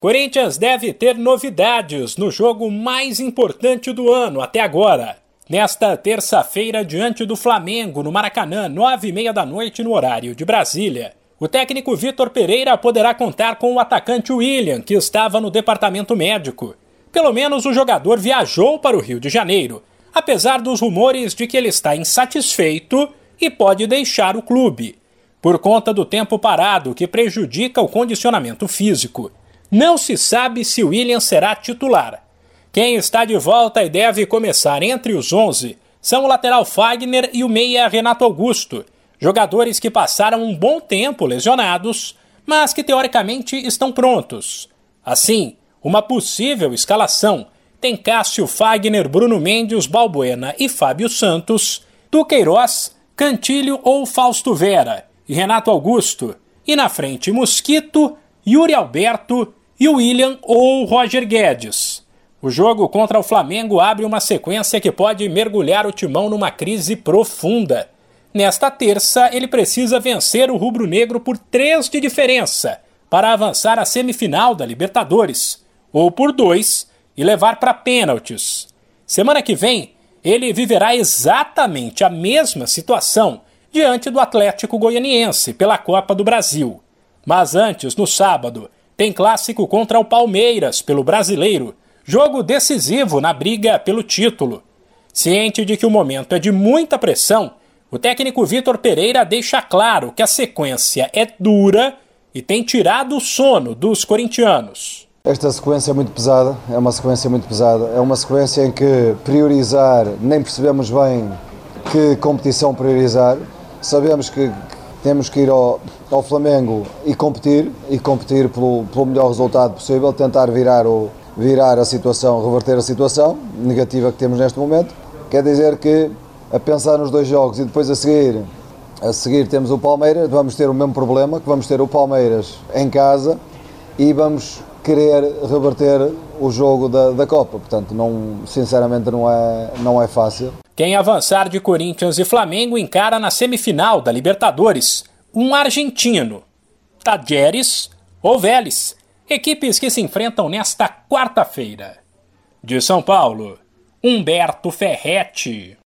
Corinthians deve ter novidades no jogo mais importante do ano até agora. Nesta terça-feira, diante do Flamengo, no Maracanã, nove e meia da noite no horário de Brasília, o técnico Vitor Pereira poderá contar com o atacante William, que estava no departamento médico. Pelo menos o jogador viajou para o Rio de Janeiro, apesar dos rumores de que ele está insatisfeito e pode deixar o clube, por conta do tempo parado que prejudica o condicionamento físico. Não se sabe se William será titular. Quem está de volta e deve começar entre os 11 são o lateral Fagner e o meia Renato Augusto, jogadores que passaram um bom tempo lesionados, mas que teoricamente estão prontos. Assim, uma possível escalação tem Cássio Fagner, Bruno Mendes, Balbuena e Fábio Santos, Duqueiroz, Cantilho ou Fausto Vera e Renato Augusto, e na frente Mosquito, Yuri Alberto e William ou Roger Guedes. O jogo contra o Flamengo abre uma sequência que pode mergulhar o timão numa crise profunda. Nesta terça, ele precisa vencer o rubro-negro por três de diferença para avançar à semifinal da Libertadores, ou por dois e levar para pênaltis. Semana que vem, ele viverá exatamente a mesma situação diante do Atlético Goianiense pela Copa do Brasil. Mas antes, no sábado, tem clássico contra o Palmeiras pelo Brasileiro, jogo decisivo na briga pelo título. Ciente de que o momento é de muita pressão, o técnico Vitor Pereira deixa claro que a sequência é dura e tem tirado o sono dos corintianos. Esta sequência é muito pesada, é uma sequência muito pesada. É uma sequência em que priorizar, nem percebemos bem que competição priorizar. Sabemos que temos que ir ao, ao Flamengo e competir, e competir pelo, pelo melhor resultado possível, tentar virar, o, virar a situação, reverter a situação negativa que temos neste momento. Quer dizer que, a pensar nos dois jogos e depois a seguir, a seguir temos o Palmeiras, vamos ter o mesmo problema, que vamos ter o Palmeiras em casa e vamos querer reverter o jogo da, da Copa. Portanto, não, sinceramente não é, não é fácil. Quem avançar de Corinthians e Flamengo encara na semifinal da Libertadores um argentino, Tajeres ou Vélez, equipes que se enfrentam nesta quarta-feira. De São Paulo, Humberto Ferretti.